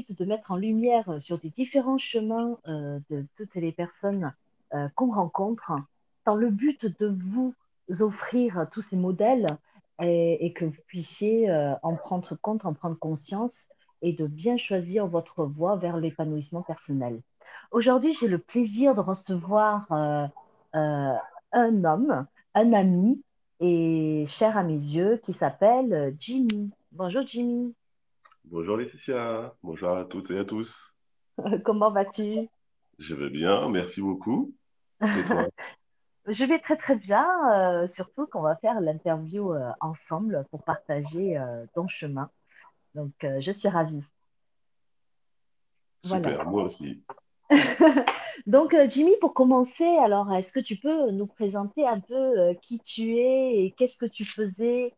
de mettre en lumière sur des différents chemins de toutes les personnes qu'on rencontre, dans le but de vous offrir tous ces modèles et, que vous puissiez en prendre compte, en prendre conscience et de bien choisir votre voie vers l'épanouissement personnel. Aujourd'hui, j'ai le plaisir de recevoir un homme, un ami et cher à mes yeux qui s'appelle Jimmy. Bonjour Jimmy. Bonjour Laetitia, bonjour à toutes et à tous. Comment vas-tu? Je vais bien, merci beaucoup. Et toi? Je vais très très bien, euh, surtout qu'on va faire l'interview euh, ensemble pour partager euh, ton chemin. Donc, je suis ravie. Super, moi aussi. Donc, Jimmy, pour commencer, alors, est-ce que tu peux nous présenter un peu qui tu es et qu'est-ce que tu faisais?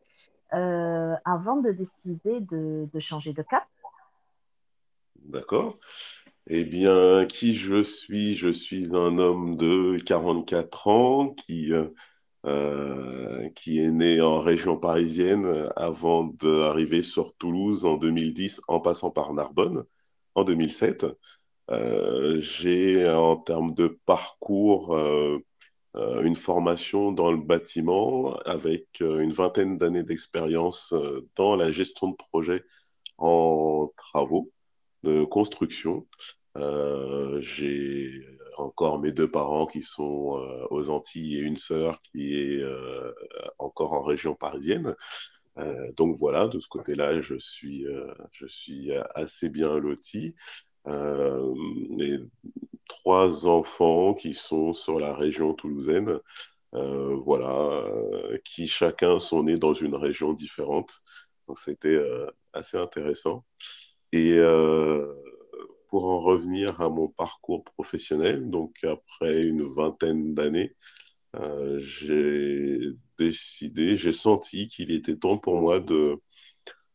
Avant de décider de changer de cap? D'accord. Eh bien, qui je suis? Je suis un homme de 44 ans qui, euh, euh, qui est né en région parisienne avant d'arriver sur Toulouse en 2010 en passant par Narbonne en 2007. Euh, j'ai en termes de parcours une formation dans le bâtiment avec une vingtaine d'années d'expérience dans la gestion de projets en travaux de construction. Euh, j'ai encore mes deux parents qui sont euh, aux Antilles et une sœur qui est euh, encore en région parisienne. donc voilà, de ce côté-là, je suis, je suis assez bien loti. Trois enfants qui sont sur la région toulousaine, voilà, qui chacun sont nés dans une région différente. Donc c'était assez intéressant. Et euh, pour en revenir à mon parcours professionnel, donc après une vingtaine d'années, euh, j'ai décidé, j'ai senti qu'il était temps pour moi de,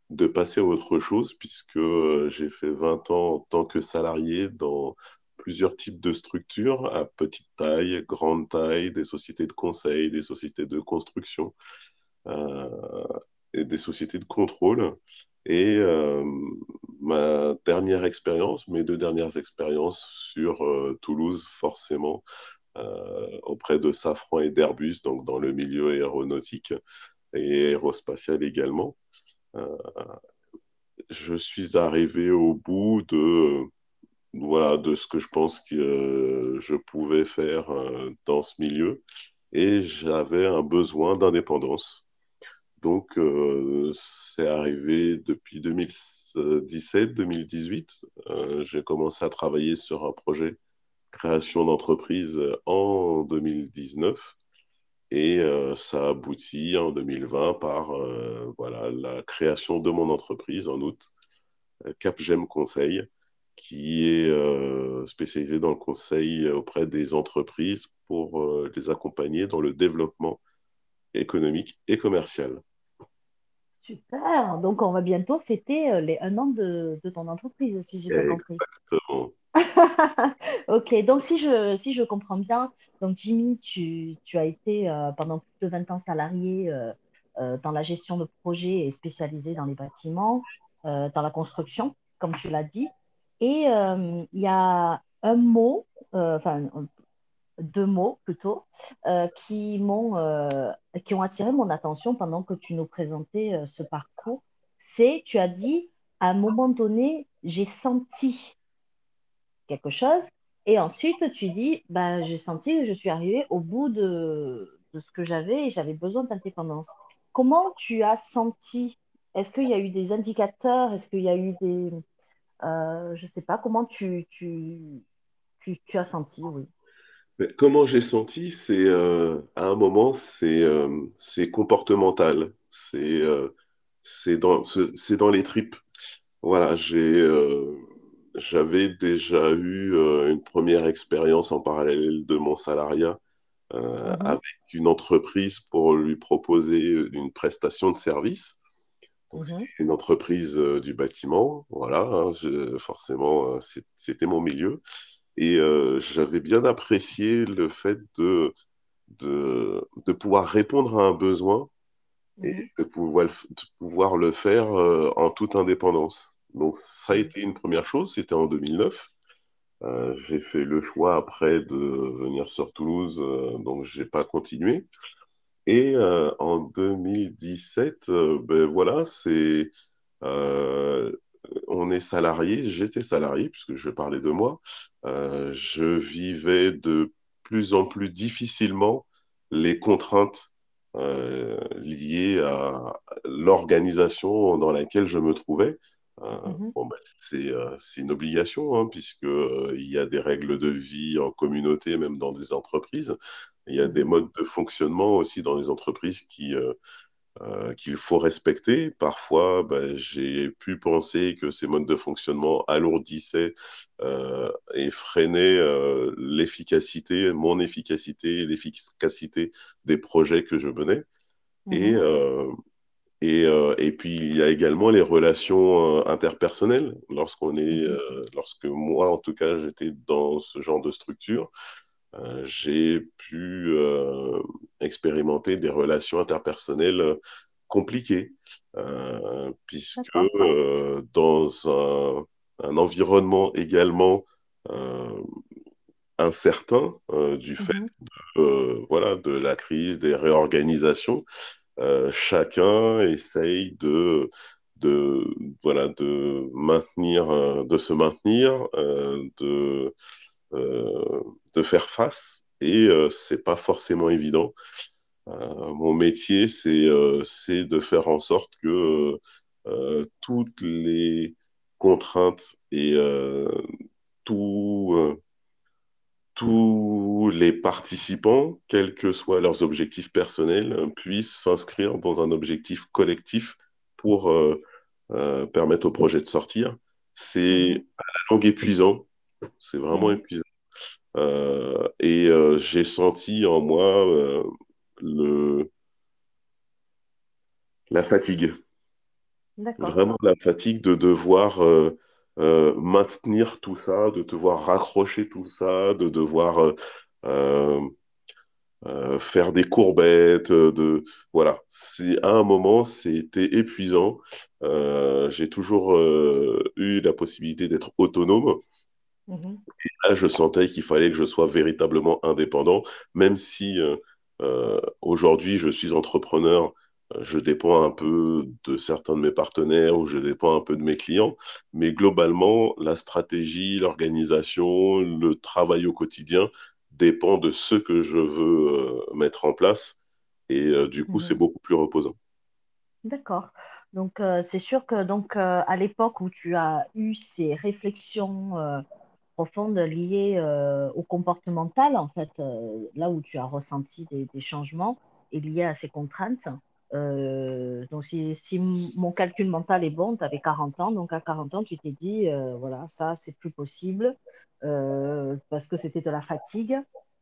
de passer à autre chose, puisque euh, j'ai fait 20 ans en tant que salarié dans plusieurs types de structures, à petite taille, grande taille, des sociétés de conseil, des sociétés de construction et des sociétés de contrôle. Et euh, ma dernière expérience, mes deux dernières expériences sur euh, Toulouse, forcément, euh, auprès de Safran et d'Airbus, donc dans le milieu aéronautique et aérospatial également. je suis arrivé au bout de, voilà, de ce que je pense que je pouvais faire dans ce milieu et j'avais un besoin d'indépendance. Donc, euh, c'est arrivé depuis 2017-2018. Euh, j'ai commencé à travailler sur un projet création d'entreprise en 2019 et euh, ça aboutit en 2020 par voilà, la création de mon entreprise en août, Capgem Conseil, qui est spécialisé dans le conseil auprès des entreprises pour les accompagner dans le développement économique et commercial. Super. Donc, on va bientôt fêter euh, les un an de, ton entreprise, si j'ai bien compris. Exactement. Ok, donc si je, si je comprends bien, donc Jimmy, tu, as été euh, pendant plus de 20 ans salarié euh, dans la gestion de projets et spécialisé dans les bâtiments, dans la construction, comme tu l'as dit. Et il y a un mot, enfin deux mots plutôt, euh, qui m'ont euh, qui ont attiré mon attention pendant que tu nous présentais euh, ce parcours. C'est, tu as dit, à un moment donné, j'ai senti quelque chose, et ensuite tu dis, bah, j'ai senti que je suis arrivée au bout de, de ce que j'avais et j'avais besoin d'indépendance. Comment tu as senti? Est-ce qu'il y a eu des indicateurs? Est-ce qu'il y a eu des, je sais pas, comment tu, tu, tu, tu as senti, oui. Comment j'ai senti, c'est euh, à un moment, c'est euh, comportemental, c'est euh, dans dans les tripes. Voilà, j'ai j'avais déjà eu une première expérience en parallèle de mon salariat mhm. avec une entreprise pour lui proposer une prestation de service. Donc, mhm. une entreprise du bâtiment, voilà, hein, forcément, c'était mon milieu. Et euh, j'avais bien apprécié le fait de, de, de, pouvoir répondre à un besoin et mhm. de pouvoir, de pouvoir le faire en toute indépendance. Donc, ça a été une première chose, c'était en 2009. Euh, j'ai fait le choix après de venir sur Toulouse, donc j'ai pas continué. Et euh, en 2017, ben voilà, c'est on est salarié, j'étais salarié puisque je parlais de moi. je vivais de plus en plus difficilement les contraintes liées à l'organisation dans laquelle je me trouvais. Mhm. Bon, ben, c'est c'est une obligation, hein, puisqu'il y a des règles de vie en communauté, même dans des entreprises. Il y a des modes de fonctionnement aussi dans les entreprises qui, qu'il faut respecter. Parfois, ben, j'ai pu penser que ces modes de fonctionnement alourdissaient euh, et freinaient euh, l'efficacité, mon efficacité, l'efficacité des projets que je menais. Et, euh, et, euh, et puis, il y a également les relations euh, interpersonnelles. Lorsqu'on est, euh, lorsque moi, en tout cas, j'étais dans ce genre de structure, euh, j'ai pu euh, expérimenter des relations interpersonnelles euh, compliquées, euh, puisque euh, dans un, un environnement également euh, incertain euh, du fait Mhm. euh, voilà, de la crise, des réorganisations, euh, chacun essaye de, de, voilà, de maintenir, de se maintenir, euh, de, euh, de faire face. Et euh, c'est pas forcément évident. Euh, mon métier, c'est euh, c'est de faire en sorte que euh, toutes les contraintes et tout, tous les participants, quels que soient leurs objectifs personnels, puissent s'inscrire dans un objectif collectif pour permettre au projet de sortir. C'est à la longue épuisant, c'est vraiment Mhm. épuisant. Euh, et euh, j'ai senti en moi euh, le, la fatigue, vraiment la fatigue de devoir euh, euh, maintenir tout ça, de devoir raccrocher tout ça, de devoir euh, faire des courbettes, de voilà. C'est à un moment, c'était épuisant. J'ai toujours eu la possibilité d'être autonome. Mhm. Là, je sentais qu'il fallait que je sois véritablement indépendant, même si euh, euh, aujourd'hui je suis entrepreneur, euh, je dépends un peu de certains de mes partenaires ou je dépends un peu de mes clients, mais globalement, la stratégie, l'organisation, le travail au quotidien dépend de ce que je veux euh, mettre en place et euh, du coup, c'est Mhm. beaucoup plus reposant. D'accord. Donc, euh, c'est sûr que donc, à l'époque où tu as eu ces réflexions profondes liées euh, au comportemental, en fait, euh, là où tu as ressenti des, des changements et liés à ces contraintes. euh, donc, si, mon calcul mental est bon, tu avais 40 ans. Donc, à 40 ans, tu t'es dit, euh, voilà, ça, c'est plus possible parce que c'était de la fatigue.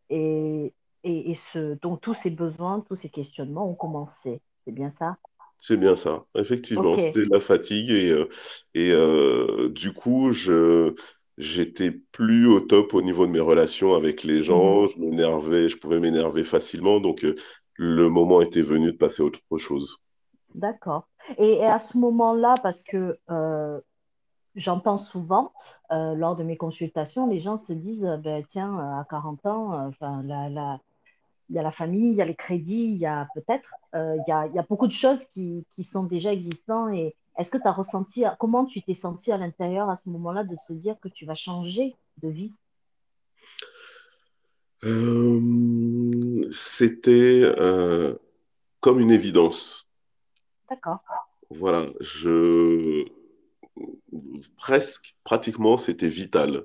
Et, et, et ce, donc, tous ces besoins, tous ces questionnements ont commencé. C'est bien ça? C'est bien ça, effectivement, c'était de la fatigue et, et euh, du coup, je j'étais plus au top au niveau de mes relations avec les gens, je m'énervais, je pouvais m'énerver facilement, donc euh, le moment était venu de passer à autre chose. D'accord. Et, et à ce moment-là, parce que euh, j'entends souvent euh, lors de mes consultations, les gens se disent, ben, tiens, à 40 ans, enfin, la, la- il y a la famille, il y a les crédits, il y a peut-être, euh, il y a, il y a beaucoup de choses qui, qui sont déjà existantes. Et est-ce que tu as ressenti, comment tu t'es senti à l'intérieur à ce moment-là de se dire que tu vas changer de vie? Euh, c'était euh, comme une évidence. D'accord, Voilà, je presque, pratiquement, c'était vital.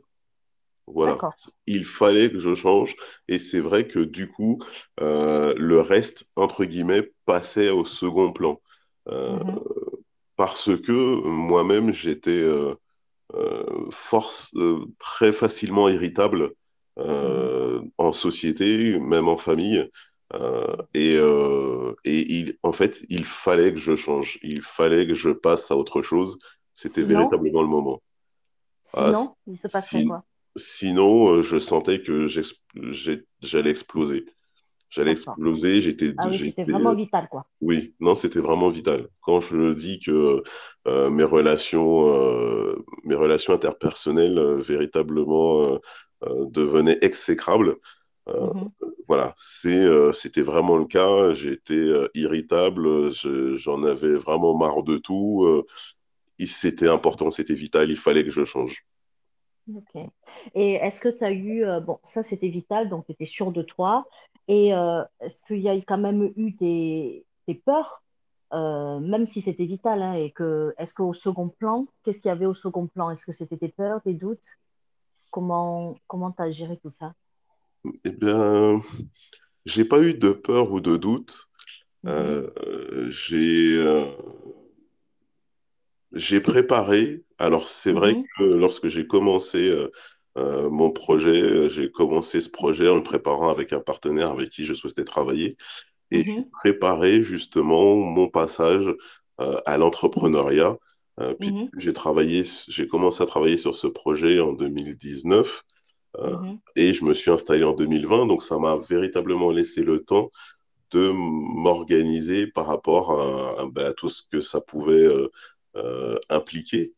Voilà, d'accord. il fallait que je change et c'est vrai que du coup, euh, le reste, entre guillemets, passait au second plan. Euh, Mhm, parce que moi-même, j'étais euh, euh, force, euh, très facilement irritable mhm, euh, en société, même en famille. Euh, et euh, et il, en fait, il fallait que je change, il fallait que je passe à autre chose. C'était véritablement le moment. Ah, sinon, il se passerait si- quoi? sinon, euh, je sentais que j'allais exploser. J'allais exploser. J'étais, Ah oui, c'était vraiment vital, quoi. oui, non, c'était vraiment vital. Quand je dis que euh, mes relations, euh, mes relations interpersonnelles euh, véritablement devenaient exécrables, Mhm. voilà, c'est, c'était vraiment le cas. J'étais irritable, je- j'en avais vraiment marre de tout. c'était important, c'était vital, il fallait que je change. Ok. Et est-ce que tu as eu, euh, bon, ça c'était vital, donc tu étais sûr de toi. Et euh, est-ce qu'il y a quand même eu des, des peurs, euh, même si c'était vital, hein, et que, est-ce qu'au second plan, qu'est-ce qu'il y avait au second plan? Est-ce que c'était des peurs, des doutes? Comment comment tu as géré tout ça? Eh bien, j'ai pas eu de peur ou de doute. Mhm, Euh, j'ai j'ai préparé. Alors, c'est vrai mhm, que lorsque j'ai commencé euh, mon projet, euh, j'ai commencé ce projet en le préparant avec un partenaire avec qui je souhaitais travailler. Et j'ai mhm, préparé justement mon passage euh, à l'entrepreneuriat. Euh, puis mhm, j'ai travaillé, j'ai commencé à travailler sur ce projet en 2019 euh, mhm, et je me suis installé en 2020. Donc, ça m'a véritablement laissé le temps de m'organiser par rapport à, à, ben, à tout ce que ça pouvait impliquer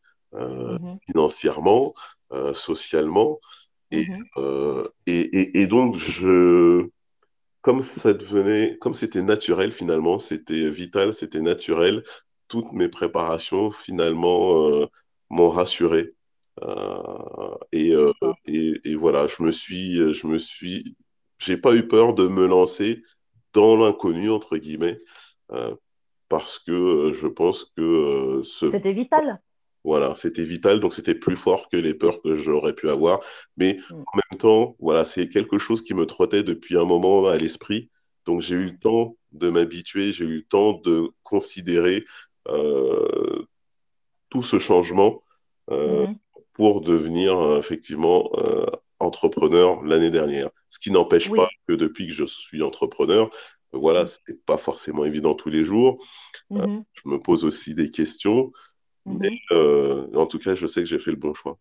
financièrement, socialement. Et, mhm, euh, et, et, et donc, je, comme ça devenait, comme c'était naturel finalement, c'était vital, c'était naturel, toutes mes préparations finalement euh, m'ont rassuré. Euh, et, euh, et, et voilà, je me suis, je me suis, j'ai pas eu peur de me lancer dans l'inconnu, entre guillemets, euh, parce que euh, je pense que euh, ce, C'était vital. Voilà, c'était vital, donc c'était plus fort que les peurs que j'aurais pu avoir. Mais Mm, en même temps, voilà, c'est quelque chose qui me trottait depuis un moment à l'esprit. Donc j'ai eu le temps de m'habituer, j'ai eu le temps de considérer euh, tout ce changement euh, mhm, pour devenir euh, effectivement entrepreneur l'année dernière. Ce qui n'empêche pas que depuis que je suis entrepreneur, voilà, c'est pas forcément évident tous les jours. Mhm, je me pose aussi des questions, mais mhm. euh, en tout cas, je sais que j'ai fait le bon choix.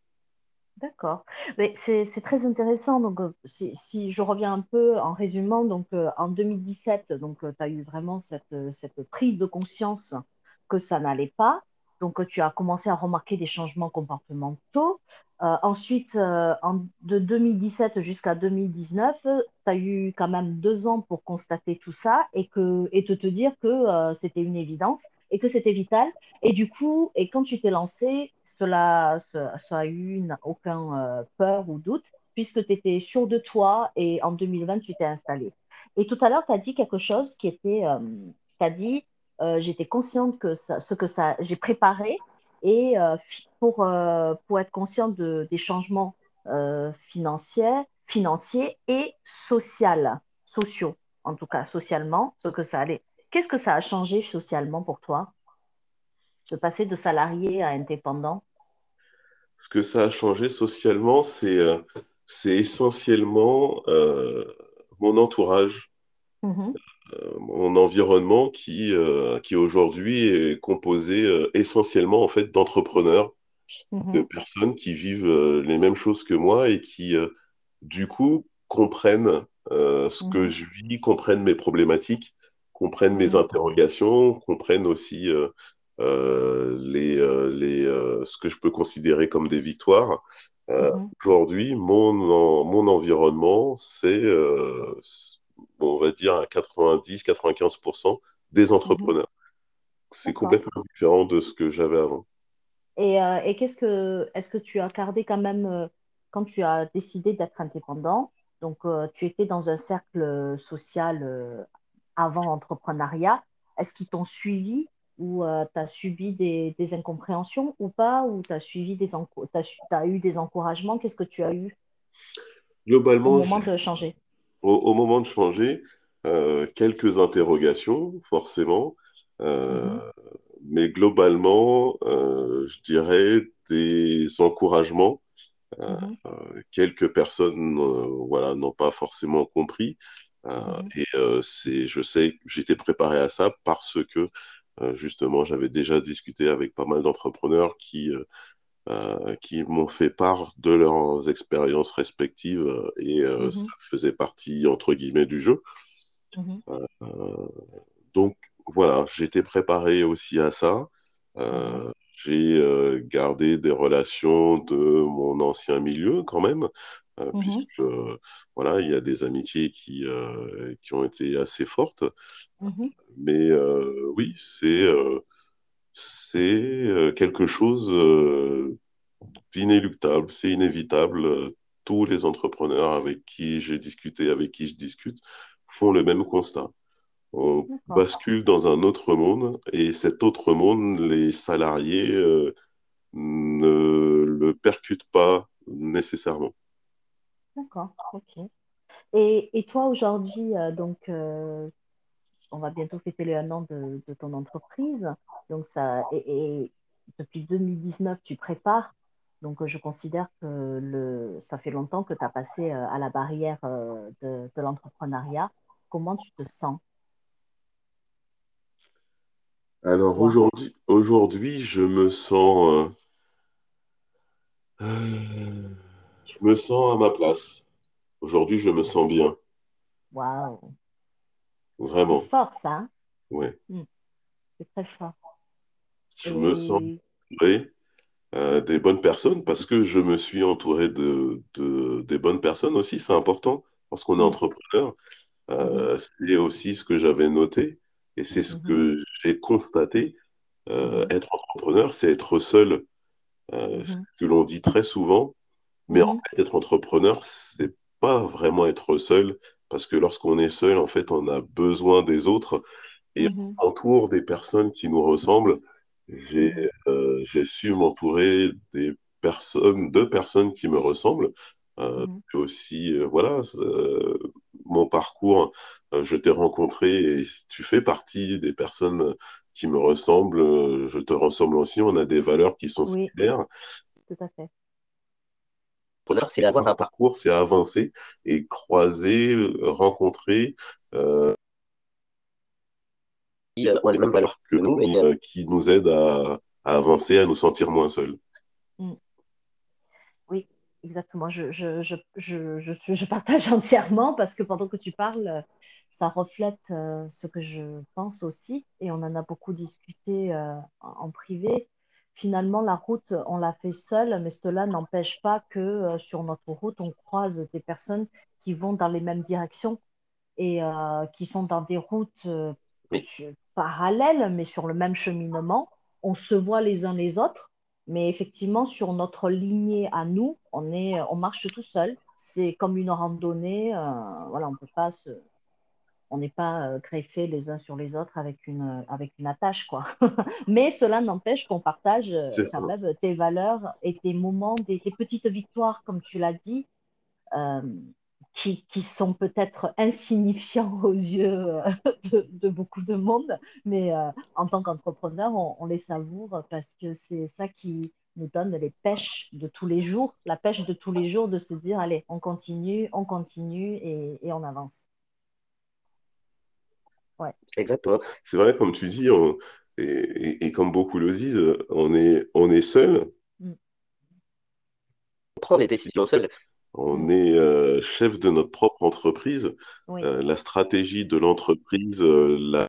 D'accord. Mais c'est très intéressant. Donc, euh, si, si je reviens un peu en résumant, donc euh, en 2017, donc tu as eu vraiment cette, cette prise de conscience que ça n'allait pas. Donc, tu as commencé à remarquer des changements comportementaux. Euh, ensuite, euh, en, de 2017 jusqu'à 2019, tu as eu quand même deux ans pour constater tout ça et, que, et te, te dire que euh, c'était une évidence et que c'était vital. Et du coup, et quand tu t'es lancé, cela, ça, a eu aucun euh, peur ou doute, puisque tu étais sûr de toi et en 2020, tu t'es installé. Et tout à l'heure, tu as dit quelque chose qui était, euh, tu as dit, euh, j'étais consciente que ce que j'ai préparé et euh, pour, pour être consciente de, des changements financiers, financiers et social, sociaux, en tout cas socialement, ce que ça allait. Qu'est-ce que ça a changé socialement pour toi? de passer de salarié à indépendant? Ce que ça a changé socialement, c'est euh, essentiellement euh, mon entourage, Mhm, euh, mon environnement qui, euh, qui aujourd'hui est composé essentiellement en fait d'entrepreneurs, de mhm, personnes qui vivent les mêmes choses que moi et qui du coup comprennent ce que mhm, je vis, comprennent mes problématiques, comprennent mes interrogations, comprennent aussi euh, euh, les, euh, les, ce que je peux considérer comme des victoires. Mhm, aujourd'hui, mon, en- mon environnement, c'est, on va dire, à 90-95% des mhm. entrepreneurs. C'est complètement différent de ce que j'avais avant. Et, euh, et qu'est-ce que, est-ce que tu as gardé quand même, euh, quand tu as décidé d'être indépendant, donc euh, tu étais dans un cercle social avant l'entrepreneuriat, est-ce qu'ils t'ont suivi ou tu as subi des, des incompréhensions ou pas, ou tu as suivi des su- t'as eu des encouragements, qu'est-ce que tu as eu au Globalement, moment de changer? Au, au moment de changer, euh, quelques interrogations, forcément, euh, Mhm, mais globalement, euh, je dirais des encouragements. Euh, mhm, euh, quelques personnes, euh, voilà, n'ont pas forcément compris. Euh, mhm, et euh, c'est, je sais, que j'étais préparé à ça parce que euh, justement, j'avais déjà discuté avec pas mal d'entrepreneurs qui euh, qui m'ont fait part de leurs expériences respectives euh, et euh, ça mhm, faisait partie, entre guillemets, du jeu. Mhm. donc voilà, j'étais préparé aussi à ça. J'ai gardé des relations de mon ancien milieu quand même, Mhm. puisque voilà, il y a des amitiés qui, qui ont été assez fortes. Mhm. Mais oui, c'est c'est quelque chose d'inéluctable, c'est inévitable. Tous les entrepreneurs avec qui j'ai discuté, avec qui je discute, font le même constat. On bascule dans un autre monde et cet autre monde, les salariés euh, ne le percutent pas nécessairement. D'accord, ok. Et, et toi aujourd'hui, euh, donc euh, on va bientôt fêter les un an de, de ton entreprise. Donc ça, et, et depuis 2019, tu prépares. Donc euh, je considère que le, ça fait longtemps que tu as passé euh, à la barrière de, de l'entrepreneuriat. Comment tu te sens, Alors aujourd'hui, aujourd'hui, je me sens, je me sens à ma place. Aujourd'hui, je me sens bien, Waouh, c'est vraiment. fort ça. hein? Ouais. Mm, c'est très fort. Je me sens entouré euh, des bonnes personnes parce que je me suis entouré de, de- des bonnes personnes aussi. C'est important lorsqu'on est mm, entrepreneur. Euh, c'est aussi ce que j'avais noté et c'est ce que j'ai constaté. Euh, être entrepreneur, c'est être seul. Ce que l'on dit très souvent, mais en mhm, fait, être entrepreneur, c'est pas vraiment être seul parce que lorsqu'on est seul, en fait, on a besoin des autres et on entoure des personnes qui nous ressemblent. J'ai mhm, euh, su m'entourer des personnes, de personnes qui me ressemblent. Euh, mhm. et aussi, euh, voilà, mon parcours, euh, je t'ai rencontré et tu fais partie des personnes qui me ressemblent. Je te ressemble aussi. On a des valeurs qui sont Oui, similaires. tout à fait. C'est d'avoir un parcours, c'est avancer et croiser, euh, rencontrer euh, qui euh, ont les mêmes valeurs que nous et euh, qui nous aident à, à avancer, à nous sentir moins seuls. Mm. Oui, exactement. Je, je, je, je, je, suis- je partage entièrement parce que pendant que tu parles, ça reflète euh, ce que je pense aussi et on en a beaucoup discuté euh, en en privé. Finalement, la route, on l'a fait seule, mais cela n'empêche pas que euh, sur notre route, on croise des personnes qui vont dans les mêmes directions et euh, qui sont dans des routes euh, Oui, parallèles, mais sur le même cheminement. On se voit les uns les autres, mais effectivement, sur notre lignée à nous, on est, on marche tout seul. C'est comme une randonnée. euh, voilà, on peut pas se, on n'est pas euh, greffés les uns sur les autres avec une, avec une attache, quoi. Mais cela n'empêche qu'on partage euh, quand ça. même tes valeurs et tes moments, des, tes petites victoires, comme tu l'as dit, euh, qui, qui, sont peut-être insignifiants aux yeux euh, de, de, beaucoup de monde, mais euh, en tant qu'entrepreneur, on, on, les savoure parce que c'est ça qui nous donne les pêches de tous les jours, la pêche de tous les jours de se dire, allez, on continue, on continue et, et on avance. Ouais. Exactement. C'est vrai, comme tu dis, on- et, et- et comme beaucoup le disent, on est, on est seul, Mm, on prend les décisions seul. On mm, est euh, chef de notre propre entreprise. oui. Euh, la stratégie de l'entreprise, euh, la-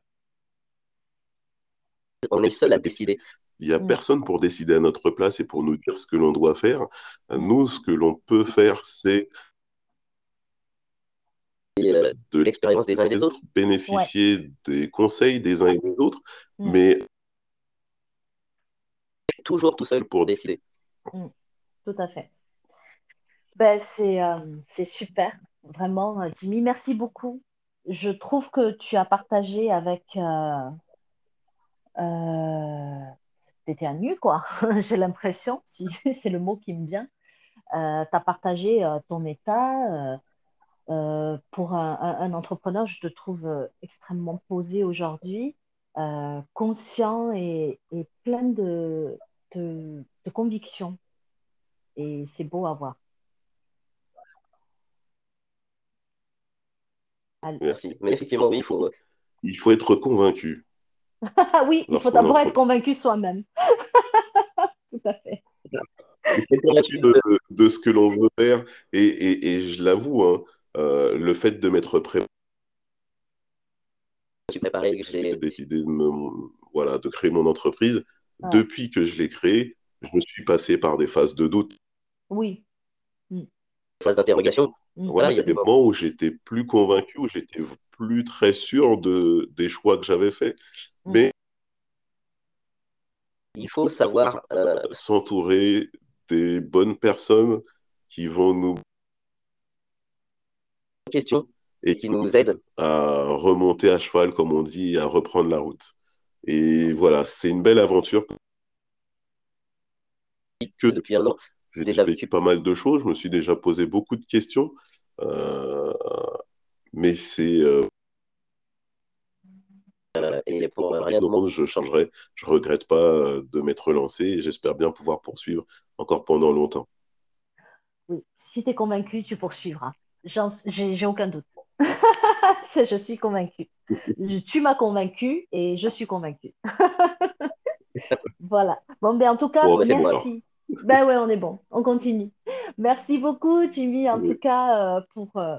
on est seul à décider. Il n'y a Mm, personne pour décider à notre place et pour nous dire ce que l'on doit faire. Nous, ce que l'on peut faire, c'est de l'expérience des uns et des autres, ouais. bénéficier des conseils des uns et des autres, Mm, mais toujours tout seul pour décider. mm, tout à fait. Ben, c'est euh, c'est super, vraiment, euh, Jimmy. Merci beaucoup. Je trouve que tu as partagé avec... Euh, euh, t'étais à nu, quoi. J'ai l'impression, si c'est le mot qui me vient. Euh, tu as partagé euh, ton état. Euh, pour un, un- un entrepreneur, je te trouve euh, extrêmement posé aujourd'hui, euh, conscient et, et plein de, de, de convictions. Et c'est beau à voir. Allez. Merci. Mais effectivement, oui, il faut, il faut être convaincu oui, il faut d'abord être convaincu soi-même. Tout à fait. Il faut être convaincu de, de ce que l'on veut faire. Et, et, et je l'avoue, hein, euh, le fait de m'être préparé j'ai décidé de, me, voilà, de créer mon entreprise. Depuis que je l'ai créée, je me suis passé par des phases de doute. Oui. Mm. Phase d'interrogation. Mm. Voilà, il y a des moments où j'étais plus convaincu, où j'étais plus très sûr de, des choix que j'avais faits. Mm. Mais il faut savoir euh, s'entourer des bonnes personnes qui vont nous questions et qui nous aident à remonter à cheval, comme on dit, à reprendre la route. Et voilà, c'est une belle aventure. Que depuis un an, j'ai déjà vécu pas mal de choses, je me suis déjà posé beaucoup de questions, euh, mais c'est euh, et pour rien de monde, je changerai. Je regrette pas euh, de m'être lancé et j'espère bien pouvoir poursuivre encore pendant longtemps. Oui, si tu es convaincu, tu poursuivras. J'ai aucun doute. je suis convaincu. tu m'as convaincu et je suis convaincu. voilà. Bon, ben en tout cas, merci. ben ouais, on est bon. On continue. Merci beaucoup, Jimmy, en tout cas, euh, pour, euh,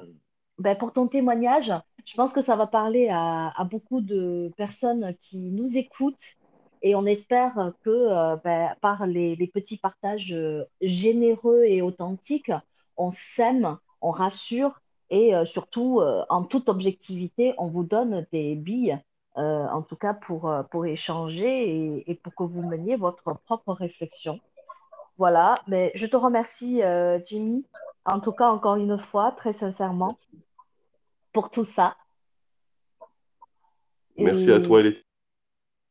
ben, pour ton témoignage. Je pense que ça va parler à, beaucoup de personnes qui nous écoutent et on espère que euh, ben, par les, petits partages généreux et authentiques, on s'aime, on rassure et euh, surtout, en toute objectivité, on vous donne des billes, en tout cas pour, pour échanger et, pour que vous meniez votre propre réflexion. Voilà, mais je te remercie, Jimmy, en tout cas encore une fois, très sincèrement pour tout ça. Merci à toi, Letty.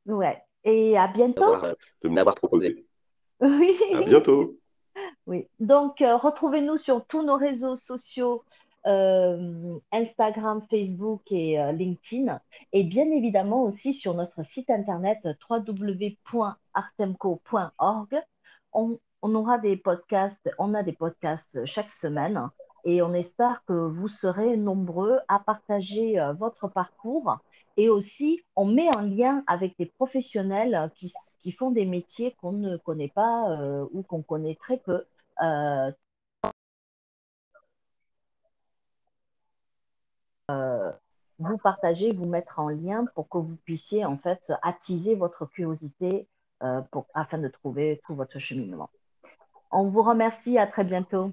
Ouais. Et à bientôt. Euh, de m'avoir proposé. Oui. À bientôt. Oui. Donc, euh, retrouvez-nous sur tous nos réseaux sociaux. Euh, Instagram, Facebook et LinkedIn, et bien évidemment aussi sur notre site internet www.artemco.org. On, aura des podcasts, on a des podcasts chaque semaine et on espère que vous serez nombreux à partager euh, votre parcours. Et aussi, on met en lien avec des professionnels qui, font des métiers qu'on ne connaît pas euh, ou qu'on connaît très peu. Euh, vous partager, vous mettre en lien pour que vous puissiez en fait attiser votre curiosité pour, afin de trouver tout votre cheminement. On vous remercie, à très bientôt.